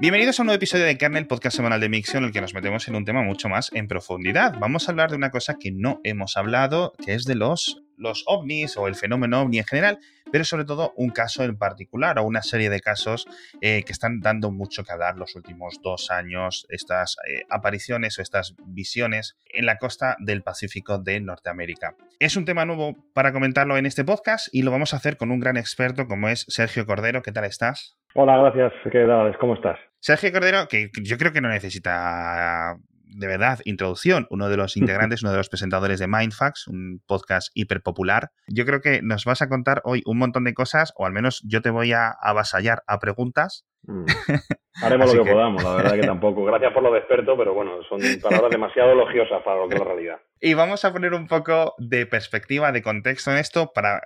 Bienvenidos a un nuevo episodio de Kernel, podcast semanal de Mixio, en el que nos metemos en un tema mucho más en profundidad. Vamos a hablar de una cosa que no hemos hablado, que es de los, los ovnis o el fenómeno ovni en general, pero sobre todo un caso en particular o una serie de casos eh, que están dando mucho que hablar los últimos dos años, estas eh, apariciones o estas visiones en la costa del Pacífico de Norteamérica. Es un tema nuevo para comentarlo en este podcast y lo vamos a hacer con un gran experto como es Sergio Cordero. ¿Qué tal estás? Hola, gracias. ¿Qué tal? ¿Cómo estás? Sergio Cordero, que yo creo que no necesita de verdad introducción, uno de los integrantes, uno de los presentadores de Mindfax, un podcast hiper popular. Yo creo que nos vas a contar hoy un montón de cosas, o al menos yo te voy a avasallar a preguntas. Mm. Haremos lo que, podamos, la verdad que tampoco. Gracias por lo de experto, pero bueno, son palabras demasiado elogiosas para lo que es la realidad. Y vamos a poner un poco de perspectiva, de contexto en esto para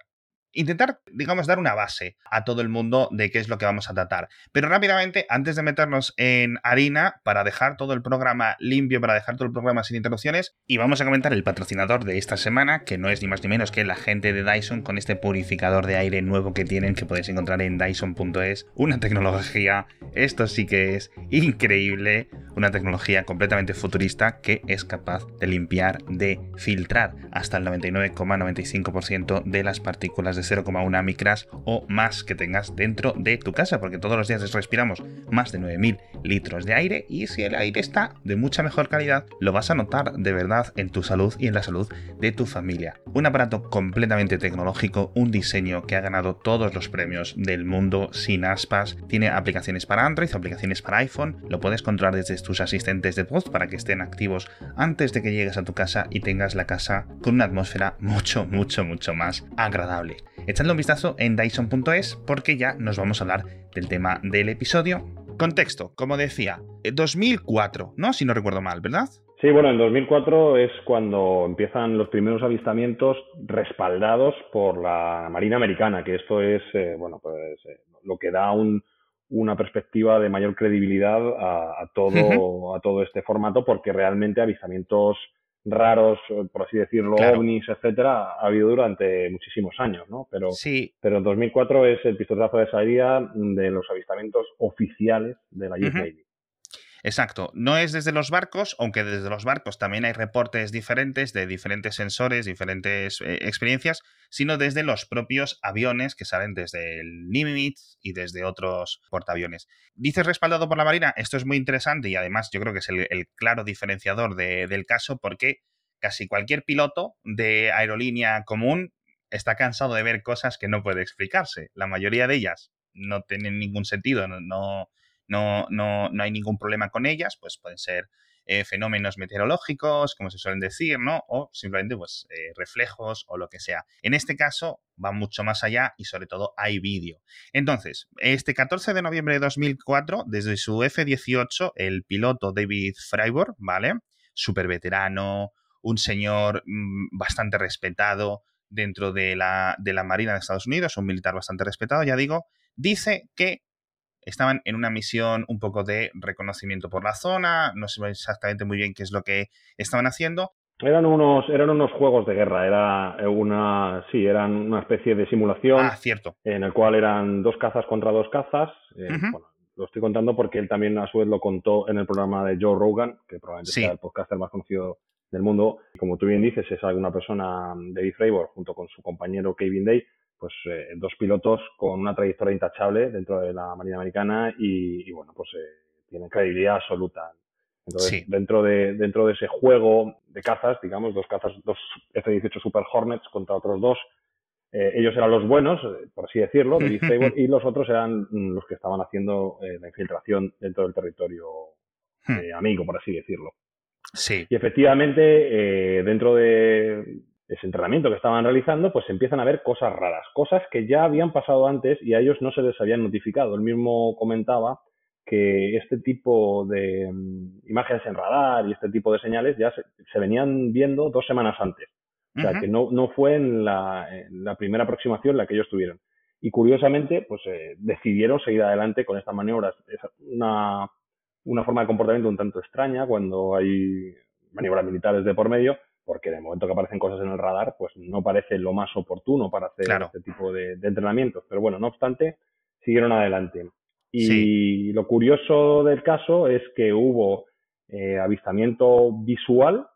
intentar, digamos, dar una base a todo el mundo de qué es lo que vamos a tratar. Pero rápidamente, antes de meternos en harina, para dejar todo el programa limpio, para dejar todo el programa sin interrupciones, y vamos a comentar el patrocinador de esta semana, que no es ni más ni menos que la gente de Dyson con este purificador de aire nuevo que tienen, que podéis encontrar en dyson.es. Una tecnología, esto sí que es increíble, una tecnología completamente futurista que es capaz de limpiar, de filtrar hasta el 99,95% de las partículas de 0,1 micras o más que tengas dentro de tu casa, porque todos los días respiramos más de 9.000 litros de aire y si el aire está de mucha mejor calidad, lo vas a notar de verdad en tu salud y en la salud de tu familia. Un aparato completamente tecnológico, un diseño que ha ganado todos los premios del mundo sin aspas, tiene aplicaciones para Android, aplicaciones para iPhone, lo puedes controlar desde tus asistentes de voz para que estén activos antes de que llegues a tu casa y tengas la casa con una atmósfera mucho, mucho, mucho más agradable. Echadle un vistazo en Dyson.es porque ya nos vamos a hablar del tema del episodio. Contexto, como decía, 2004, ¿no? Si no recuerdo mal, ¿verdad? Sí, bueno, en 2004 es cuando empiezan los primeros avistamientos respaldados por la Marina Americana, que esto es, eh, bueno, pues eh, lo que da una perspectiva de mayor credibilidad a, todo, a todo este formato, porque realmente avistamientos raros, por así decirlo, ovnis, etcétera, ha habido durante muchísimos años, ¿no? Pero, sí. pero 2004 es el pistoletazo de salida de los avistamientos oficiales de la US Navy. Exacto, no es desde los barcos, aunque desde los barcos también hay reportes diferentes de diferentes sensores, diferentes eh, experiencias, sino desde los propios aviones que salen desde el Nimitz y desde otros portaaviones. Dices respaldado por la Marina, esto es muy interesante y además yo creo que es el, claro diferenciador del caso porque casi cualquier piloto de aerolínea común está cansado de ver cosas que no puede explicarse. La mayoría de ellas no tienen ningún sentido, no no, no, no hay ningún problema con ellas, pues pueden ser eh, fenómenos meteorológicos, como se suelen decir, ¿no? O simplemente pues eh, reflejos o lo que sea. En este caso va mucho más allá y sobre todo hay vídeo. Entonces, este 14 de noviembre de 2004, desde su F-18, el piloto David Freiburg, ¿vale? Súper veterano, un señor mm, bastante respetado dentro de la, de la Marina de Estados Unidos, un militar bastante respetado, ya digo, dice que estaban en una misión un poco de reconocimiento por la zona, no sé exactamente muy bien qué es lo que estaban haciendo. Eran unos, eran unos juegos de guerra, era una, sí, eran una especie de simulación. Ah, cierto. En el cual eran dos cazas contra dos cazas. Eh, lo estoy contando porque él también a su vez lo contó en el programa de Joe Rogan, que probablemente sea el podcaster más conocido del mundo. Como tú bien dices, es alguna persona, David Fravor, junto con su compañero Kevin Day, pues eh, dos pilotos con una trayectoria intachable dentro de la Marina Americana y, bueno, pues eh, tienen credibilidad absoluta. Entonces, dentro, de, dentro de ese juego de cazas, digamos, dos cazas, dos F-18 Super Hornets contra otros dos, eh, ellos eran los buenos, por así decirlo, y los otros eran los que estaban haciendo la infiltración dentro del territorio hmm. amigo, por así decirlo. Sí. Y efectivamente, dentro de, ese entrenamiento que estaban realizando, pues empiezan a ver cosas raras, cosas que ya habían pasado antes y a ellos no se les habían notificado. Él mismo comentaba que este tipo de mm, imágenes en radar y este tipo de señales ya se, venían viendo dos semanas antes. O sea, que no, no fue en la, primera aproximación la que ellos tuvieron. Y curiosamente, pues eh, decidieron seguir adelante con estas maniobras. Es una, una forma de comportamiento un tanto extraña cuando hay maniobras militares de por medio, porque de momento que aparecen cosas en el radar, pues no parece lo más oportuno para hacer este tipo de, entrenamientos. Pero bueno, no obstante, siguieron adelante. Y lo curioso del caso es que hubo eh, avistamiento visual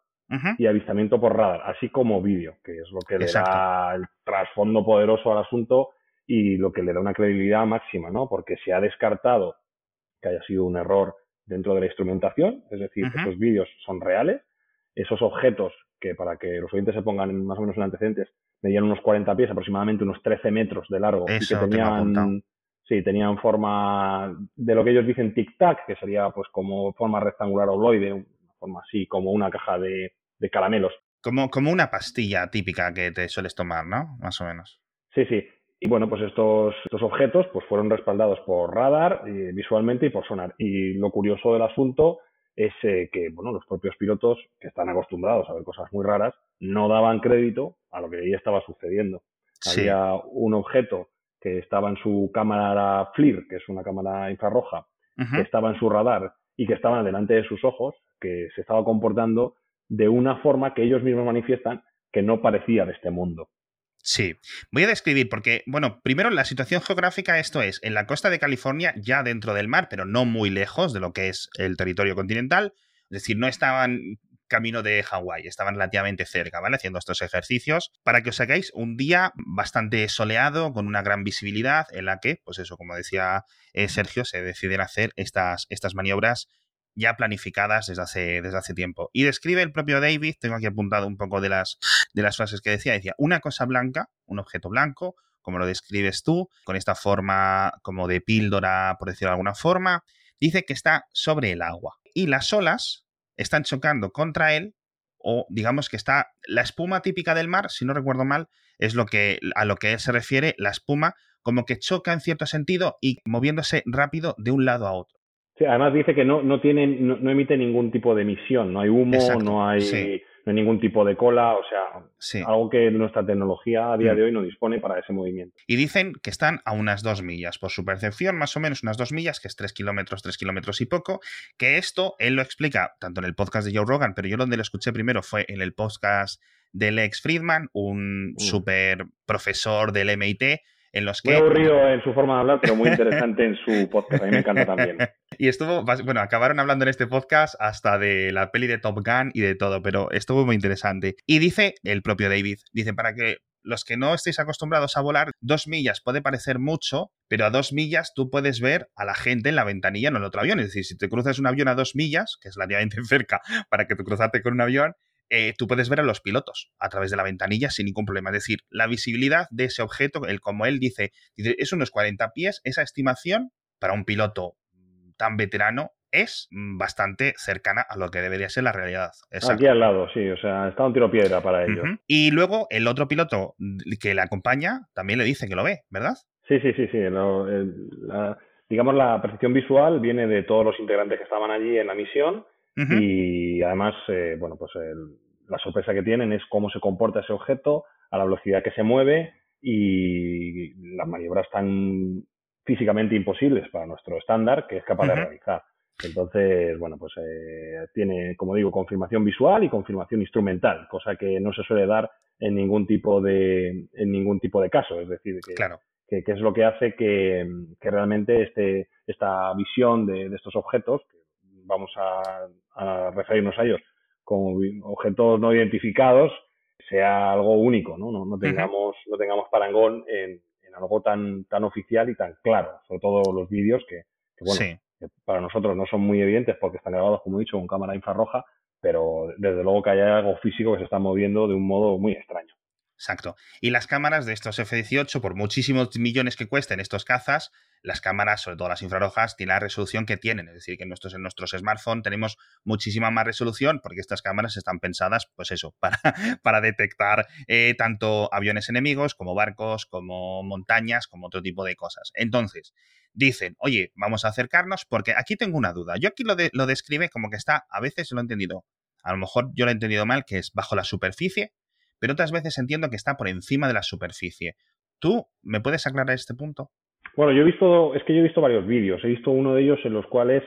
y avistamiento por radar, así como vídeo, que es lo que le da el trasfondo poderoso al asunto y lo que le da una credibilidad máxima, ¿no? Porque se ha descartado que haya sido un error dentro de la instrumentación, es decir, esos vídeos son reales, esos objetos que para que los oyentes se pongan más o menos en antecedentes, medían unos 40 pies, aproximadamente unos 13 metros de largo, y que tenían, sí, tenían forma de lo que ellos dicen tic-tac, que sería pues como forma rectangular ovoide, una forma así como una caja de, de caramelos. Como, como una pastilla típica que te sueles tomar, ¿no? Más o menos. Sí, sí. Y bueno, pues estos, estos objetos pues fueron respaldados por radar eh, visualmente y por sonar. Y lo curioso del asunto es eh, que bueno, los propios pilotos, que están acostumbrados a ver cosas muy raras, no daban crédito a lo que ahí estaba sucediendo. Había un objeto que estaba en su cámara FLIR, que es una cámara infrarroja, que estaba en su radar y que estaba delante de sus ojos, que se estaba comportando de una forma que ellos mismos manifiestan que no parecía de este mundo. Sí, voy a describir porque, bueno, primero la situación geográfica, esto es, en la costa de California, ya dentro del mar, pero no muy lejos de lo que es el territorio continental, es decir, no estaban camino de Hawái, estaban relativamente cerca, ¿vale? Haciendo estos ejercicios, para que os hagáis un día bastante soleado, con una gran visibilidad, en la que, pues eso, como decía eh, Sergio, se deciden hacer estas, estas maniobras ya planificadas desde hace, desde hace tiempo. Y describe el propio David, tengo aquí apuntado un poco de las, de las frases que decía, decía, una cosa blanca, un objeto blanco, como lo describes tú, con esta forma como de píldora, por decirlo de alguna forma, dice que está sobre el agua. Y las olas están chocando contra él, o digamos que está la espuma típica del mar, si no recuerdo mal, es lo que a lo que él se refiere, la espuma como que choca en cierto sentido y moviéndose rápido de un lado a otro además dice que no, no, tiene, no, emite ningún tipo de emisión, no hay humo, no hay, ningún tipo de cola, o sea, algo que nuestra tecnología a día mm. de hoy no dispone para ese movimiento. Y dicen que están a unas dos millas, por su percepción, más o menos unas dos millas, que es tres kilómetros, tres kilómetros y poco, que esto él lo explica tanto en el podcast de Joe Rogan, pero yo donde lo escuché primero fue en el podcast de Lex Friedman, un mm. super profesor del MIT, en los que... Muy aburrido en su forma de hablar, pero muy interesante en su podcast. A mí me encanta también. Y estuvo, bueno, acabaron hablando en este podcast hasta de la peli de Top Gun y de todo, pero estuvo muy interesante. Y dice el propio David, dice, para que los que no estéis acostumbrados a volar, dos millas puede parecer mucho, pero a dos millas tú puedes ver a la gente en la ventanilla, no en el otro avión. Es decir, si te cruzas un avión a dos millas, que es relativamente cerca para que tú cruzarte con un avión, eh, tú puedes ver a los pilotos a través de la ventanilla sin ningún problema. Es decir, la visibilidad de ese objeto, el, como él dice, dice, es unos 40 pies, esa estimación para un piloto tan veterano es bastante cercana a lo que debería ser la realidad. Aquí al lado, sí, o sea, está un tiro piedra para ellos. Y luego el otro piloto que le acompaña también le dice que lo ve, ¿verdad? Sí, sí, sí, sí. digamos, la percepción visual viene de todos los integrantes que estaban allí en la misión y además, eh, bueno, pues la sorpresa que tienen es cómo se comporta ese objeto, a la velocidad que se mueve y las maniobras tan físicamente imposibles para nuestro estándar que es capaz de realizar. Entonces, bueno, pues eh, tiene, como digo, confirmación visual y confirmación instrumental, cosa que no se suele dar en ningún tipo de, en ningún tipo de caso. Es decir, que, claro. que, es lo que hace que, que realmente este, esta visión de, de, estos objetos, vamos a, a referirnos a ellos como objetos no identificados, sea algo único, ¿no? No, no tengamos, no tengamos parangón en, en, algo tan, tan oficial y tan claro, sobre todo los vídeos que, bueno, para nosotros no son muy evidentes porque están grabados, como he dicho, con cámara infrarroja, pero desde luego que hay algo físico que se está moviendo de un modo muy extraño. Exacto. Y las cámaras de estos F-18, por muchísimos millones que cuesten estos cazas, las cámaras, sobre todo las infrarrojas, tienen la resolución que tienen. Es decir, que en nuestros, en nuestros smartphones tenemos muchísima más resolución porque estas cámaras están pensadas, pues eso, para, para detectar eh, tanto aviones enemigos como barcos, como montañas, como otro tipo de cosas. Entonces, dicen, oye, vamos a acercarnos porque aquí tengo una duda. Yo aquí lo, lo describe como que está, a veces lo he entendido, a lo mejor yo lo he entendido mal, que es bajo la superficie, pero otras veces entiendo que está por encima de la superficie. ¿Tú me puedes aclarar este punto? Bueno, yo he visto, es que yo he visto varios vídeos. He visto uno de ellos en los cuales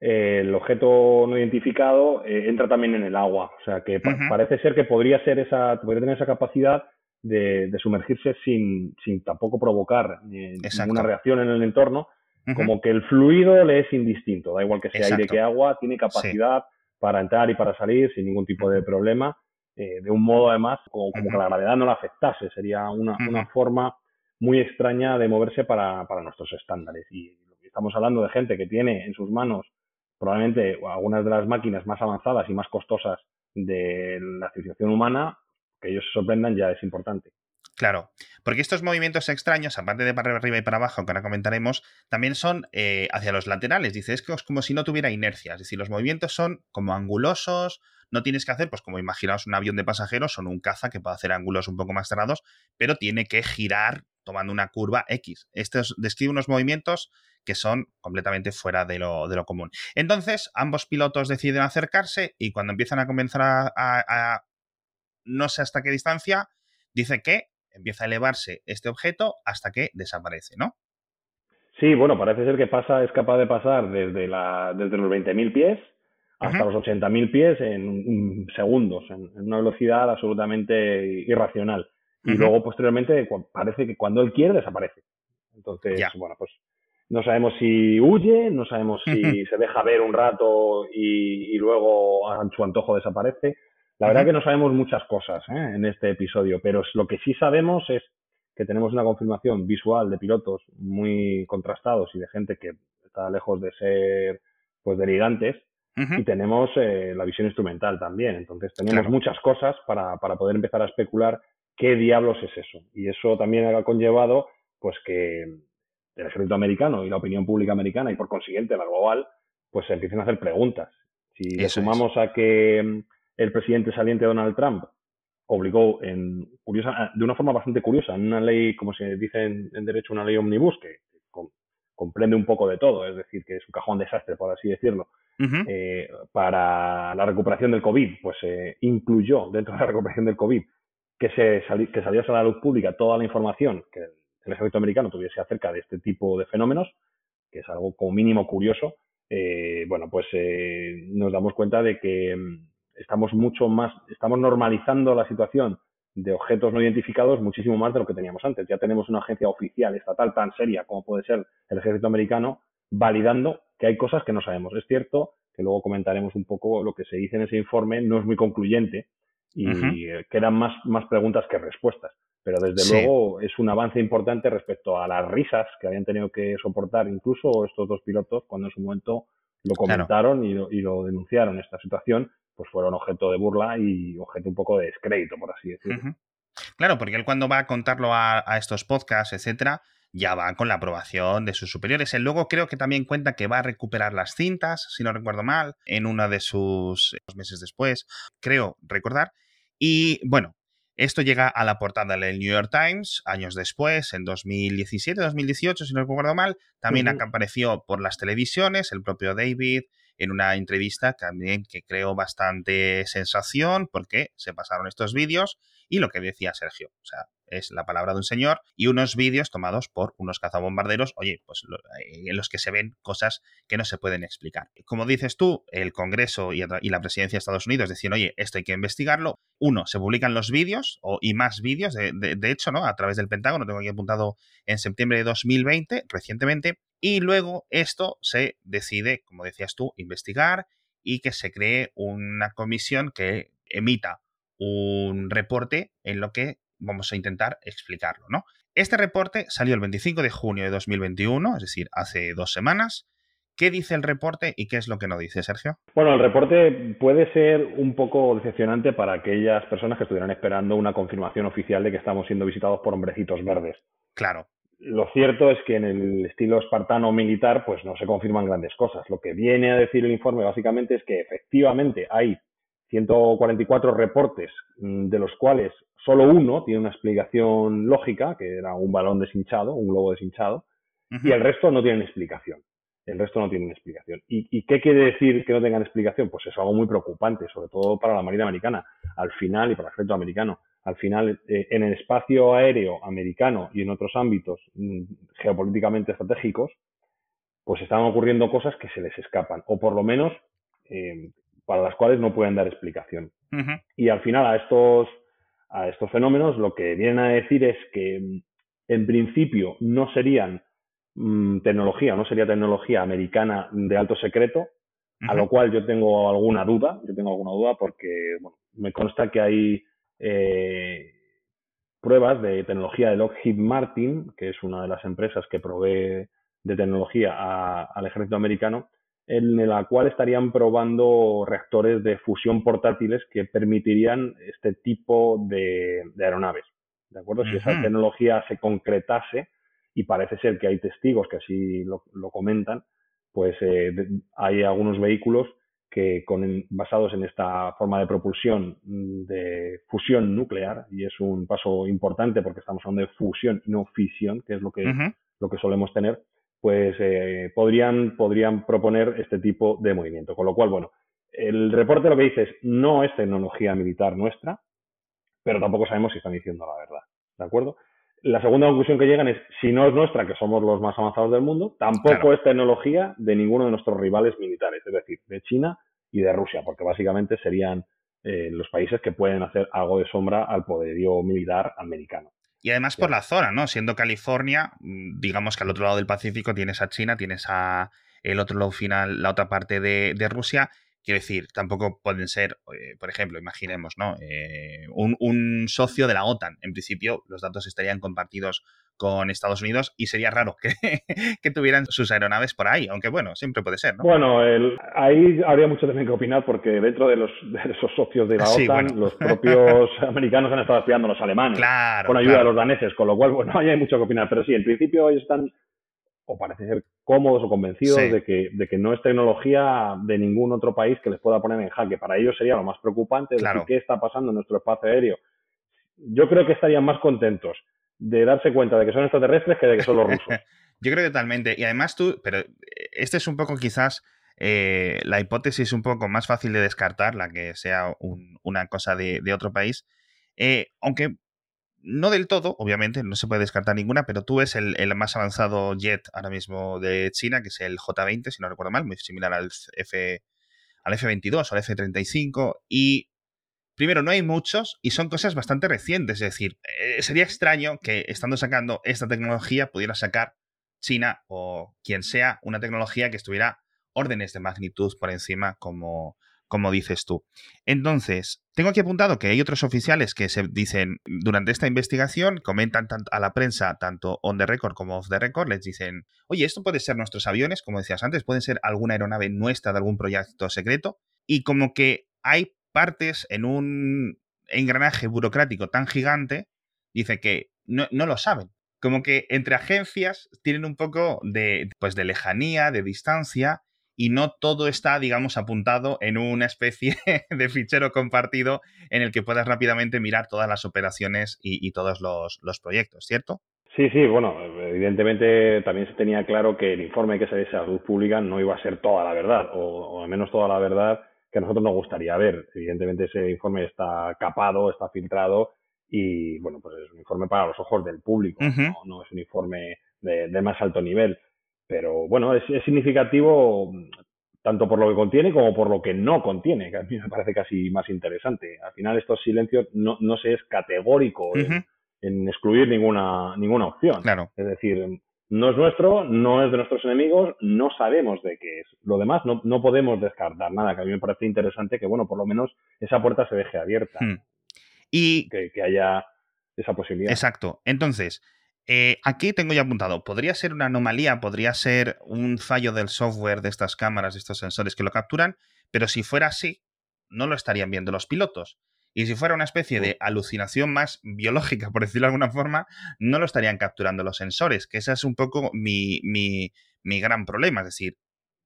eh, el objeto no identificado eh, entra también en el agua. O sea, que parece ser que podría ser esa, podría tener esa capacidad de, sumergirse sin, sin, tampoco provocar ninguna reacción en el entorno. como que el fluido le es indistinto, da igual que sea aire que agua, tiene capacidad para entrar y para salir sin ningún tipo de problema, eh, de un modo además como, que la gravedad no la afectase, sería una, forma muy extraña de moverse para, para nuestros estándares. Y estamos hablando de gente que tiene en sus manos probablemente algunas de las máquinas más avanzadas y más costosas de la civilización humana, que ellos se sorprendan ya es importante. Claro, porque estos movimientos extraños, aparte de para arriba y para abajo, que ahora comentaremos, también son eh, hacia los laterales. Dice, es que es como si no tuviera inercia. Es decir, los movimientos son como angulosos, no tienes que hacer, pues como imaginaos un avión de pasajeros o un caza que puede hacer ángulos un poco más cerrados, pero tiene que girar tomando una curva X. Esto describe unos movimientos que son completamente fuera de lo, de lo, común. Entonces, ambos pilotos deciden acercarse y cuando empiezan a comenzar a no sé hasta qué distancia, dice que empieza a elevarse este objeto hasta que desaparece, ¿no? Sí, bueno, parece ser que pasa, es capaz de pasar desde, la, desde los 20.000 pies hasta los 80.000 pies en segundos, en, una velocidad absolutamente irracional. Y luego, posteriormente, parece que cuando él quiere, desaparece. Entonces, bueno, pues no sabemos si huye, no sabemos si se deja ver un rato y, y luego a su antojo desaparece. La verdad que no sabemos muchas cosas ¿eh? en este episodio, pero lo que sí sabemos es que tenemos una confirmación visual de pilotos muy contrastados y de gente que está lejos de ser pues delirantes y tenemos eh, la visión instrumental también. Entonces tenemos muchas cosas para, para poder empezar a especular qué diablos es eso. Y eso también ha conllevado pues que el ejército americano y la opinión pública americana y por consiguiente la global pues se empiecen a hacer preguntas. Si le sumamos a que el presidente saliente Donald Trump obligó en curiosa, de una forma bastante curiosa, en una ley, como se dice en, derecho, una ley omnibus, que, comprende un poco de todo, es decir, que es un cajón desastre, por así decirlo, eh, para la recuperación del COVID, pues se incluyó dentro de la recuperación del COVID que, se que saliese a la luz pública toda la información que el ejército americano tuviese acerca de este tipo de fenómenos, que es algo como mínimo curioso, eh, bueno, pues eh, nos damos cuenta de que estamos mucho más, estamos normalizando la situación de objetos no identificados muchísimo más de lo que teníamos antes. Ya tenemos una agencia oficial estatal tan seria como puede ser el ejército americano validando que hay cosas que no sabemos. Es cierto que luego comentaremos un poco lo que se dice en ese informe, no es muy concluyente y quedan más, más preguntas que respuestas. Pero desde luego es un avance importante respecto a las risas que habían tenido que soportar incluso estos dos pilotos cuando en su momento lo comentaron y, y, lo, denunciaron esta situación pues fueron objeto de burla y objeto un poco de descrédito, por así decirlo. Claro, porque él cuando va a contarlo a, estos podcasts, etcétera, ya va con la aprobación de sus superiores. Él luego creo que también cuenta que va a recuperar las cintas, si no recuerdo mal, en uno de sus meses después, creo recordar. Y bueno, esto llega a la portada del New York Times años después, en 2017, 2018, si no recuerdo mal. También apareció por las televisiones, el propio David, en una entrevista también que creo bastante sensación porque se pasaron estos vídeos y lo que decía Sergio, o sea, es la palabra de un señor y unos vídeos tomados por unos cazabombarderos, oye, pues eh, en los que se ven cosas que no se pueden explicar. Como dices tú, el Congreso y, la presidencia de Estados Unidos decían, oye, esto hay que investigarlo. Uno, se publican los vídeos o, y más vídeos, de, de, hecho, ¿no? A través del Pentágono, tengo aquí apuntado en septiembre de 2020, recientemente, y luego esto se decide, como decías tú, investigar y que se cree una comisión que emita un reporte en lo que vamos a intentar explicarlo, ¿no? Este reporte salió el 25 de junio de 2021, es decir, hace dos semanas. ¿Qué dice el reporte y qué es lo que no dice, Sergio? Bueno, el reporte puede ser un poco decepcionante para aquellas personas que estuvieran esperando una confirmación oficial de que estamos siendo visitados por hombrecitos verdes. Claro lo cierto es que en el estilo espartano militar, pues no se confirman grandes cosas. Lo que viene a decir el informe básicamente es que efectivamente hay 144 reportes, mm, de los cuales solo uno tiene una explicación lógica, que era un balón deshinchado, un globo deshinchado, y el resto no tienen explicación. El resto no tienen explicación. ¿Y, ¿Y, qué quiere decir que no tengan explicación? Pues es algo muy preocupante, sobre todo para la Marina Americana, al final y para el ejército americano al final eh, en el espacio aéreo americano y en otros ámbitos mm, geopolíticamente estratégicos, pues están ocurriendo cosas que se les escapan, o por lo menos eh, para las cuales no pueden dar explicación. Y al final a estos, a estos fenómenos lo que vienen a decir es que mm, en principio no serían mm, tecnología, no sería tecnología americana de alto secreto, a lo cual yo tengo alguna duda, yo tengo alguna duda porque bueno, me consta que hay eh, pruebas de tecnología de Lockheed Martin, que es una de las empresas que provee de tecnología al ejército americano, en la cual estarían probando reactores de fusión portátiles que permitirían este tipo de, aeronaves. ¿De acuerdo? Si esa tecnología se concretase, y parece ser que hay testigos que así lo, comentan, pues eh, hay algunos vehículos que con, basados en esta forma de propulsión de fusión nuclear, y es un paso importante porque estamos hablando de fusión y no fisión, que es lo que, lo que solemos tener, pues eh, podrían, podrían proponer este tipo de movimiento. Con lo cual, bueno, el reporte lo que dice es no es tecnología militar nuestra, pero tampoco sabemos si están diciendo la verdad. ¿De acuerdo? La segunda conclusión que llegan es, si no es nuestra, que somos los más avanzados del mundo, tampoco es tecnología de ninguno de nuestros rivales militares, es decir, de China y de Rusia, porque básicamente serían eh, los países que pueden hacer algo de sombra al poderío militar americano. Y además por la zona, ¿no? Siendo California, mm, digamos que al otro lado del Pacífico tienes a China, tienes a el otro lado final, la otra parte de, Rusia. Quiero decir, tampoco pueden ser, eh, por ejemplo, imaginemos, ¿no? Eh, un, un, socio de la OTAN. En principio, los datos estarían compartidos con Estados Unidos y sería raro que, que, tuvieran sus aeronaves por ahí, aunque bueno, siempre puede ser, ¿no? Bueno, ahí habría mucho también que opinar porque dentro de, los, de esos socios de la OTAN, los propios americanos han estado espiando a los alemanes con ayuda de los daneses, con lo cual, bueno, ahí hay mucho que opinar, pero sí, en principio ellos están o parece ser cómodos o convencidos de, que, de que no es tecnología de ningún otro país que les pueda poner en jaque. Para ellos sería lo más preocupante, decir, qué está pasando en nuestro espacio aéreo. Yo creo que estarían más contentos de darse cuenta de que son extraterrestres que de que son los rusos. Yo creo totalmente. Y además tú, pero este es un poco quizás eh, la hipótesis un poco más fácil de descartar, la que sea una cosa de, otro país. Eh, aunque no del todo, obviamente, no se puede descartar ninguna, pero tú ves el, más avanzado jet ahora mismo de China, que es el J20, si no recuerdo mal, muy similar al F al F22 o al F35, y primero, no hay muchos y son cosas bastante recientes. Es decir, eh, sería extraño que estando sacando esta tecnología pudiera sacar China o quien sea una tecnología que estuviera órdenes de magnitud por encima como, como dices tú. Entonces, tengo aquí apuntado que hay otros oficiales que se dicen durante esta investigación, comentan tanto a la prensa, tanto on the record como off the record, les dicen, oye, esto puede ser nuestros aviones, como decías antes, puede ser alguna aeronave nuestra de algún proyecto secreto, y como que hay partes en un engranaje burocrático tan gigante, dice que no, lo saben. Como que entre agencias tienen un poco de, pues de lejanía, de distancia, y no todo está, digamos, apuntado en una especie de fichero compartido en el que puedas rápidamente mirar todas las operaciones y, todos los, proyectos, ¿cierto? Sí, sí, bueno, evidentemente también se tenía claro que el informe que se diese a la luz pública no iba a ser toda la verdad, o al menos toda la verdad que a nosotros nos gustaría ver. Evidentemente ese informe está capado, está filtrado y, bueno, pues es un informe para los ojos del público, ¿no? es un informe de, más alto nivel. Pero bueno, es, significativo tanto por lo que contiene como por lo que no contiene, que a mí me parece casi más interesante. Al final estos silencios no, no se es categórico en, en, excluir ninguna, ninguna opción. Claro. Es decir, no es nuestro, no es de nuestros enemigos, no sabemos de qué es. Lo demás no, no podemos descartar nada, que a mí me parece interesante que, bueno, por lo menos esa puerta se deje abierta. Hmm. Y que, haya esa posibilidad. Exacto. Entonces, eh, aquí tengo ya apuntado, podría ser una anomalía, podría ser un fallo del software de estas cámaras, de estos sensores que lo capturan, pero si fuera así, no lo estarían viendo los pilotos. Y si fuera una especie de alucinación más biológica, por decirlo de alguna forma, no lo estarían capturando los sensores, que ese es un poco mi, mi, mi gran problema. Es decir,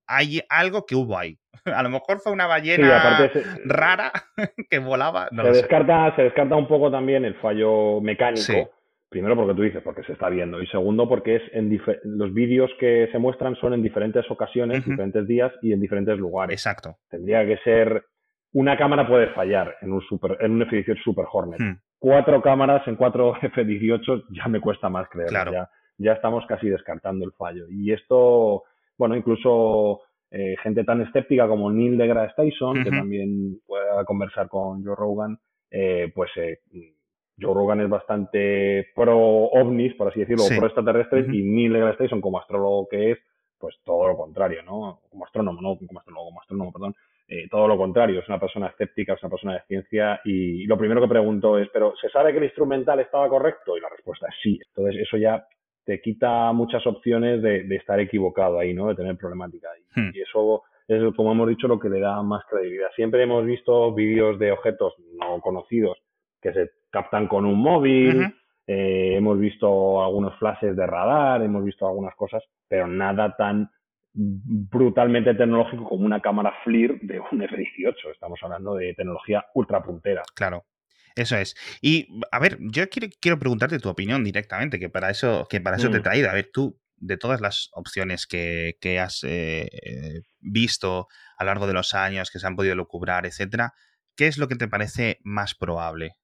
hay algo que hubo ahí. A lo mejor fue una ballena rara que volaba. se, descarta, se descarta un poco también el fallo mecánico. Primero porque tú dices, porque se está viendo. Y segundo porque es en los vídeos que se muestran son en diferentes ocasiones, diferentes días y en diferentes lugares. Exacto. Tendría que ser una cámara puede fallar en un, super, en un F-18 Super Hornet. Hmm. Cuatro cámaras en cuatro F-18 ya me cuesta más creer. Ya, ya estamos casi descartando el fallo. Y esto, bueno, incluso eh, gente tan escéptica como Neil deGrasse Tyson, que también pueda conversar con Joe Rogan, eh, pues eh, Joe Rogan es bastante pro ovnis, por así decirlo, pro extraterrestres, y Neil deGrasse Tyson, como astrólogo que es, pues todo lo contrario, ¿no? Como astrónomo, no como astrólogo, como astrónomo, perdón, eh, todo lo contrario, es una persona escéptica, es una persona de ciencia, y, lo primero que pregunto es, ¿pero se sabe que el instrumental estaba correcto? Y la respuesta es sí. Entonces, eso ya te quita muchas opciones de, estar equivocado ahí, ¿no? De tener problemática. Y, hmm. y eso es, como hemos dicho, lo que le da más credibilidad. Siempre hemos visto vídeos de objetos no conocidos que se captan con un móvil, eh, hemos visto algunos flashes de radar, hemos visto algunas cosas, pero nada tan brutalmente tecnológico como una cámara FLIR de un F-18. Estamos hablando de tecnología ultra puntera. Claro. Eso es. Y a ver, yo quiero, quiero preguntarte tu opinión directamente, que para eso, que para eso te he mm. traído. A ver, tú, de todas las opciones que, has eh, visto a lo largo de los años, que se han podido lucubrar, etcétera, ¿qué es lo que te parece más probable?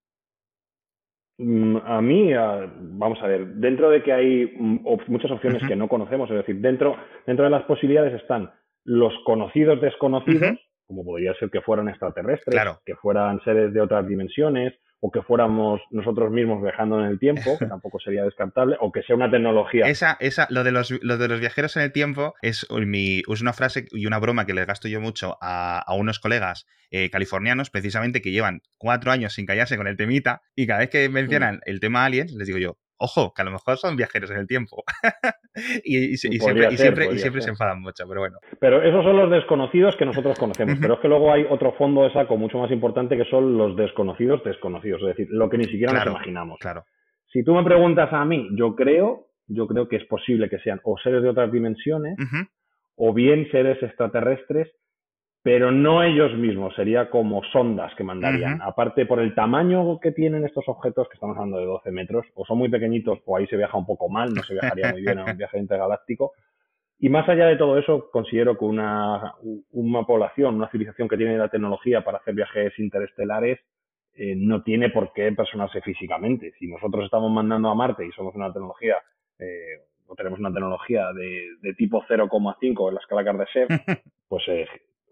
Mm, a mí, vamos a ver, dentro de que hay mm, muchas opciones que no conocemos, es decir, dentro, dentro de las posibilidades están los conocidos desconocidos, como podría ser que fueran extraterrestres, que fueran seres de otras dimensiones, o que fuéramos nosotros mismos viajando en el tiempo, que tampoco sería descartable, o que sea una tecnología. Esa, esa, lo de los, lo de los viajeros en el tiempo es, mi, es una frase y una broma que les gasto yo mucho a, a unos colegas eh, californianos, precisamente que llevan cuatro años sin callarse con el temita, y cada vez que mencionan mm. el tema aliens, les digo yo, ojo, que a lo mejor son viajeros en el tiempo. y, siempre, siempre, se enfadan mucho, pero bueno. Pero esos son los desconocidos que nosotros conocemos. pero es que luego hay otro fondo de saco mucho más importante que son los desconocidos desconocidos. Es decir, lo que ni siquiera nos imaginamos. Claro. Si tú me preguntas a mí, yo creo, yo creo que es posible que sean o seres de otras dimensiones, o bien seres extraterrestres pero no ellos mismos, sería como sondas que mandarían. Aparte, por el tamaño que tienen estos objetos, que estamos hablando de 12 metros, o son muy pequeñitos, o ahí se viaja un poco mal, no se viajaría muy bien en un viaje intergaláctico. Y más allá de todo eso, considero que una, una población, una civilización que tiene la tecnología para hacer viajes interestelares, eh, no tiene por qué personarse físicamente. Si nosotros estamos mandando a Marte y somos una tecnología, eh, o tenemos una tecnología de, de tipo 0,5 en la escala Kardashev, pues eh,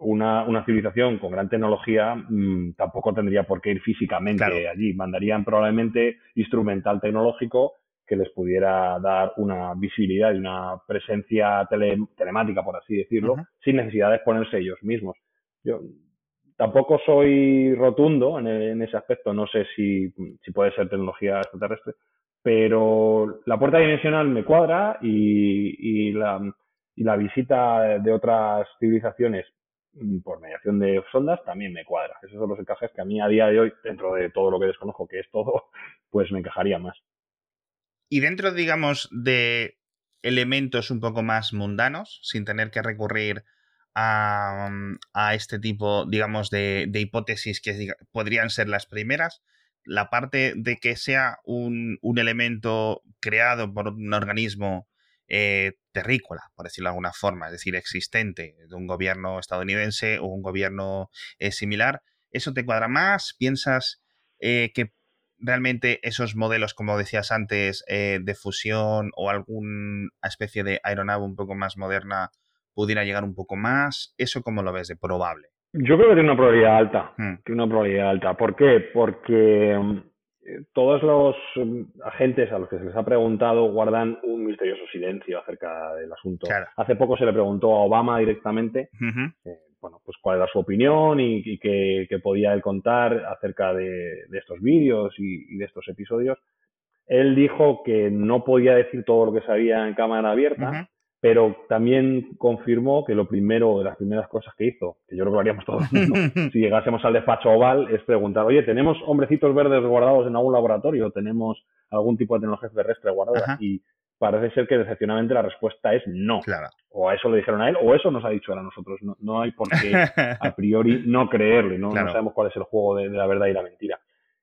una, una civilización con gran tecnología mm, tampoco tendría por qué ir físicamente allí. Mandarían probablemente instrumental tecnológico que les pudiera dar una visibilidad y una presencia telemática, por así decirlo, sin necesidad de exponerse ellos mismos. Yo tampoco soy rotundo en, ese aspecto, no sé si, si, puede ser tecnología extraterrestre, pero la puerta dimensional me cuadra y, y, la, y la visita de otras civilizaciones por mediación de sondas también me cuadra. Esos son los encajes que a mí a día de hoy, dentro de todo lo que desconozco, que es todo, pues me encajaría más. Y dentro, digamos, de elementos un poco más mundanos, sin tener que recurrir a, este tipo, digamos, de, hipótesis que podrían ser las primeras, la parte de que sea un, un elemento creado por un organismo eh, terrícola, por decirlo de alguna forma, es decir, existente de un gobierno estadounidense o un gobierno eh, similar, ¿eso te cuadra más? ¿Piensas eh, que realmente esos modelos, como decías antes, de fusión o alguna especie de aeronave un poco más moderna pudiera llegar un poco más? ¿Eso cómo lo ves de probable? Yo creo que tiene una probabilidad alta. Hmm. Tiene una probabilidad alta. ¿Por qué? Porque mm, todos los mm, agentes a los que se les ha preguntado guardan un misterioso silencio acerca del asunto. Hace poco se le preguntó a Obama directamente, eh, bueno, pues cuál era su opinión y, qué, podía él contar acerca de, estos vídeos y, de estos episodios. Él dijo que no podía decir todo lo que sabía en cámara abierta, pero también confirmó que lo primero, de las primeras cosas que hizo, que yo creo que lo haríamos todos si llegásemos al despacho oval, es preguntar, oye, ¿tenemos hombrecitos verdes guardados en algún laboratorio? ¿Tenemos algún tipo de tecnología terrestre guardada? Y parece ser que decepcionadamente la respuesta es no. O a eso le dijeron a él, o eso nos ha dicho él a nosotros. No, hay por qué a priori no creerle, no, sabemos cuál es el juego de, la verdad y la mentira.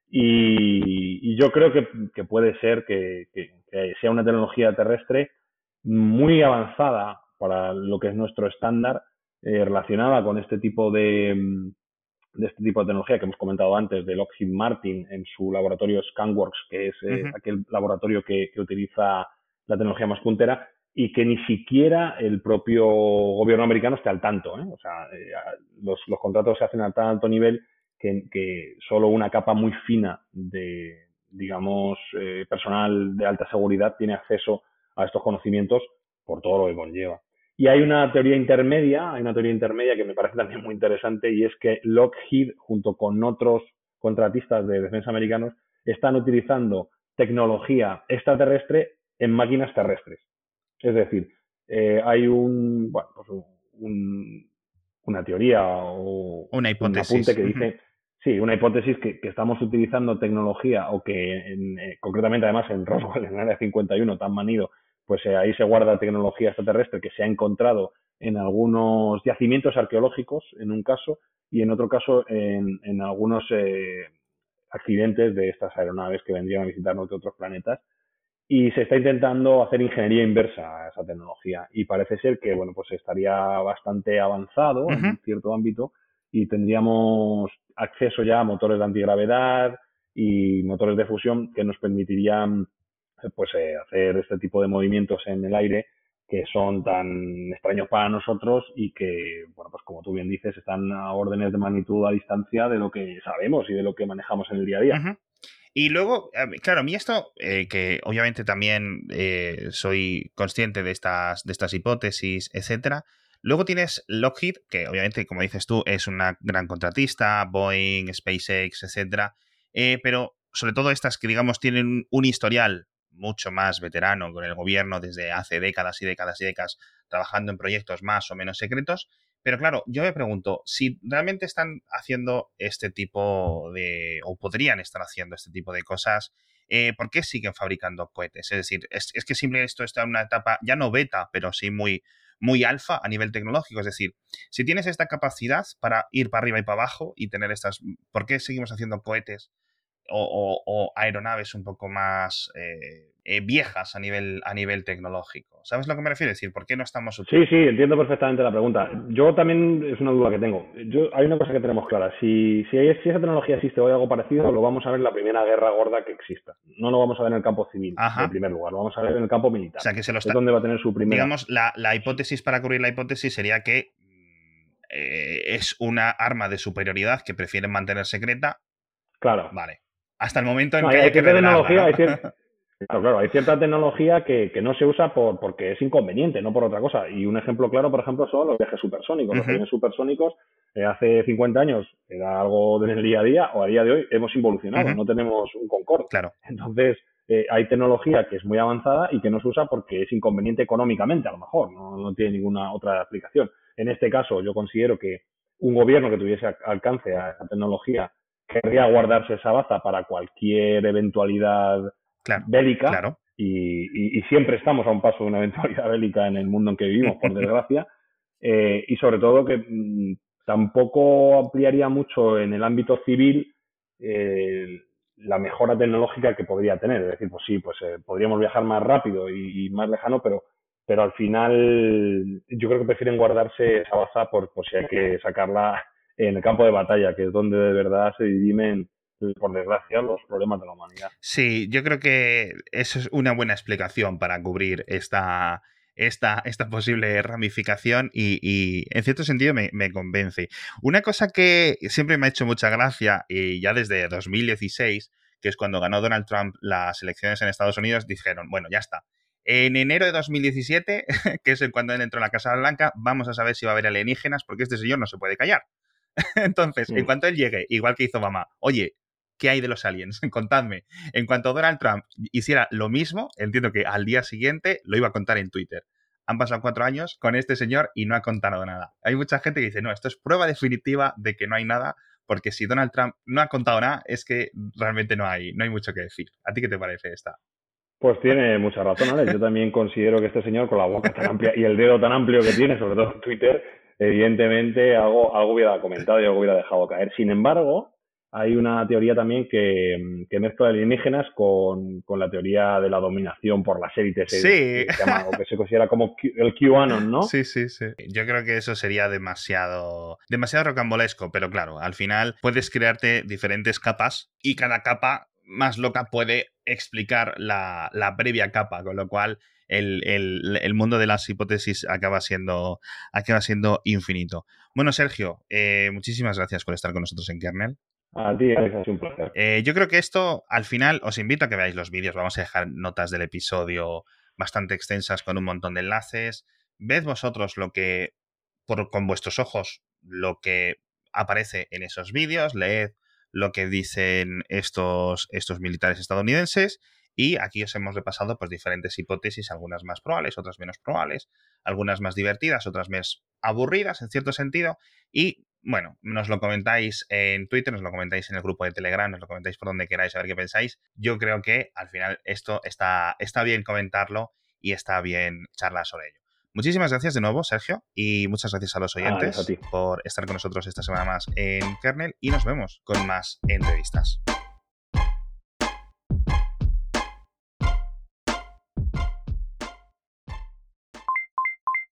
Y, yo creo que, puede ser que sea una tecnología terrestre muy avanzada para lo que es nuestro estándar eh, relacionada con este tipo de, mm, de este tipo de tecnología que hemos comentado antes de Lockheed Martin en su laboratorio Scanworks, que es eh, aquel laboratorio que, utiliza la tecnología más puntera y que ni siquiera el propio gobierno americano esté al tanto. ¿eh? O sea, los, contratos se hacen a tan alto nivel que, que solo una capa muy fina de, digamos, eh, personal de alta seguridad tiene acceso a estos conocimientos por todo lo que conlleva. Y hay una teoría intermedia, hay una teoría intermedia que me parece también muy interesante y es que Lockheed, junto con otros contratistas de defensa americanos, están utilizando tecnología extraterrestre en máquinas terrestres. Es decir, eh, hay un, bueno, pues una teoría o una hipótesis. un apunte que dice, sí, una hipótesis que, estamos utilizando tecnología o que eh, concretamente además en Roswell, en el área 51, tan manido, pues eh, ahí se guarda tecnología extraterrestre que se ha encontrado en algunos yacimientos arqueológicos, en un caso, y en otro caso en, en algunos accidentes de estas aeronaves que vendrían a visitarnos de otros planetas. Y se está intentando hacer ingeniería inversa a esa tecnología. Y parece ser que bueno pues estaría bastante avanzado en cierto ámbito y tendríamos acceso ya a motores de antigravedad y motores de fusión que nos permitirían pues eh, hacer este tipo de movimientos en el aire que son tan extraños para nosotros y que, bueno, pues como tú bien dices, están a órdenes de magnitud a distancia de lo que sabemos y de lo que manejamos en el día a día. Y luego, claro, a mí esto, eh, que obviamente también eh, soy consciente de estas, de estas hipótesis, etcétera. Luego tienes Lockheed, que obviamente, como dices tú, es una gran contratista, Boeing, SpaceX, etcétera. Pero sobre todo estas que, digamos, tienen un historial mucho más veterano con el gobierno desde hace décadas y décadas y décadas trabajando en proyectos más o menos secretos. Pero claro, yo me pregunto, si realmente están haciendo este tipo de, o podrían estar haciendo este tipo de cosas, eh, ¿por qué siguen fabricando cohetes? Es decir, es, que simplemente esto está en una etapa, ya no beta, pero sí muy, muy alfa a nivel tecnológico. Es decir, si tienes esta capacidad para ir para arriba y para abajo y tener estas, ¿por qué seguimos haciendo cohetes o, aeronaves un poco más eh, eh, viejas a nivel, a nivel tecnológico. ¿Sabes lo que me refiero? Es decir, ¿por qué no estamos Sí, sí, entiendo perfectamente la pregunta. Yo también es una duda que tengo. Yo, hay una cosa que tenemos clara. Si, si, esa tecnología existe o hay algo parecido, lo vamos a ver en la primera guerra gorda que exista. No lo vamos a ver en el campo civil, en primer lugar. Lo vamos a ver en el campo militar. O sea, que se lo está... Es donde va a tener su primera... Digamos, la, la hipótesis para cubrir la hipótesis sería que eh, es una arma de superioridad que prefieren mantener secreta. Claro. Vale. Hasta el momento en que hay, que tecnología, hay, Claro, claro, hay cierta tecnología que, que no se usa por, porque es inconveniente, no por otra cosa. Y un ejemplo claro, por ejemplo, son los viajes supersónicos. Los viajes supersónicos eh, hace 50 años era algo del día a día, o a día de hoy hemos evolucionado, no tenemos un Concorde. Claro. Entonces, eh, hay tecnología que es muy avanzada y que no se usa porque es inconveniente económicamente, a lo mejor, no, no tiene ninguna otra aplicación. En este caso, yo considero que un gobierno que tuviese alcance a esa tecnología querría guardarse esa baza para cualquier eventualidad bélica. Y, siempre estamos a un paso de una eventualidad bélica en el mundo en que vivimos, por desgracia. Eh, y sobre todo que mm, tampoco ampliaría mucho en el ámbito civil eh, la mejora tecnológica que podría tener. Es decir, pues sí, pues eh, podríamos viajar más rápido y, más lejano, pero, pero al final yo creo que prefieren guardarse esa baza por, por si hay que sacarla en el campo de batalla, que es donde de verdad se dirimen por desgracia, los problemas de la humanidad. Sí, yo creo que eso es una buena explicación para cubrir esta, esta, esta posible ramificación y, en cierto sentido me, convence. Una cosa que siempre me ha hecho mucha gracia, y ya desde 2016, que es cuando ganó Donald Trump las elecciones en Estados Unidos, dijeron, bueno, ya está. En enero de 2017, que es cuando él entró en la Casa Blanca, vamos a saber si va a haber alienígenas, porque este señor no se puede callar. Entonces, en cuanto él llegue, igual que hizo Obama, oye, ¿qué hay de los aliens? Contadme. En cuanto Donald Trump hiciera lo mismo, entiendo que al día siguiente lo iba a contar en Twitter. Han pasado cuatro años con este señor y no ha contado nada. Hay mucha gente que dice, no, esto es prueba definitiva de que no hay nada, porque si Donald Trump no ha contado nada, es que realmente no hay, no hay mucho que decir. ¿A ti qué te parece esta? Pues tiene mucha razón, Alex. Yo también considero que este señor, con la boca tan amplia y el dedo tan amplio que tiene, sobre todo en Twitter, evidentemente algo, algo hubiera comentado y algo hubiera dejado caer. Sin embargo, hay una teoría también que, que mezcla alienígenas con, con, la teoría de la dominación por las élites, sí. que, se llama, o que se considera como el QAnon, ¿no? Sí, sí, sí. Yo creo que eso sería demasiado, demasiado rocambolesco, pero claro, al final puedes crearte diferentes capas y cada capa más loca puede explicar la, la previa capa, con lo cual el, el, el, mundo de las hipótesis acaba siendo, acaba siendo infinito. Bueno, Sergio, eh, muchísimas gracias por estar con nosotros en Kernel. A ti, es un placer. Eh, yo creo que esto, al final, os invito a que veáis los vídeos. Vamos a dejar notas del episodio bastante extensas con un montón de enlaces. Ved vosotros lo que, por, con vuestros ojos, lo que aparece en esos vídeos. Leed lo que dicen estos, estos militares estadounidenses y aquí os hemos repasado pues, diferentes hipótesis, algunas más probables, otras menos probables, algunas más divertidas, otras más aburridas en cierto sentido. Y bueno, nos lo comentáis en Twitter, nos lo comentáis en el grupo de Telegram, nos lo comentáis por donde queráis a ver qué pensáis. Yo creo que al final esto está, está bien comentarlo y está bien charlar sobre ello. Muchísimas gracias de nuevo, Sergio, y muchas gracias a los oyentes por estar con nosotros esta semana más en Kernel y nos vemos con más entrevistas.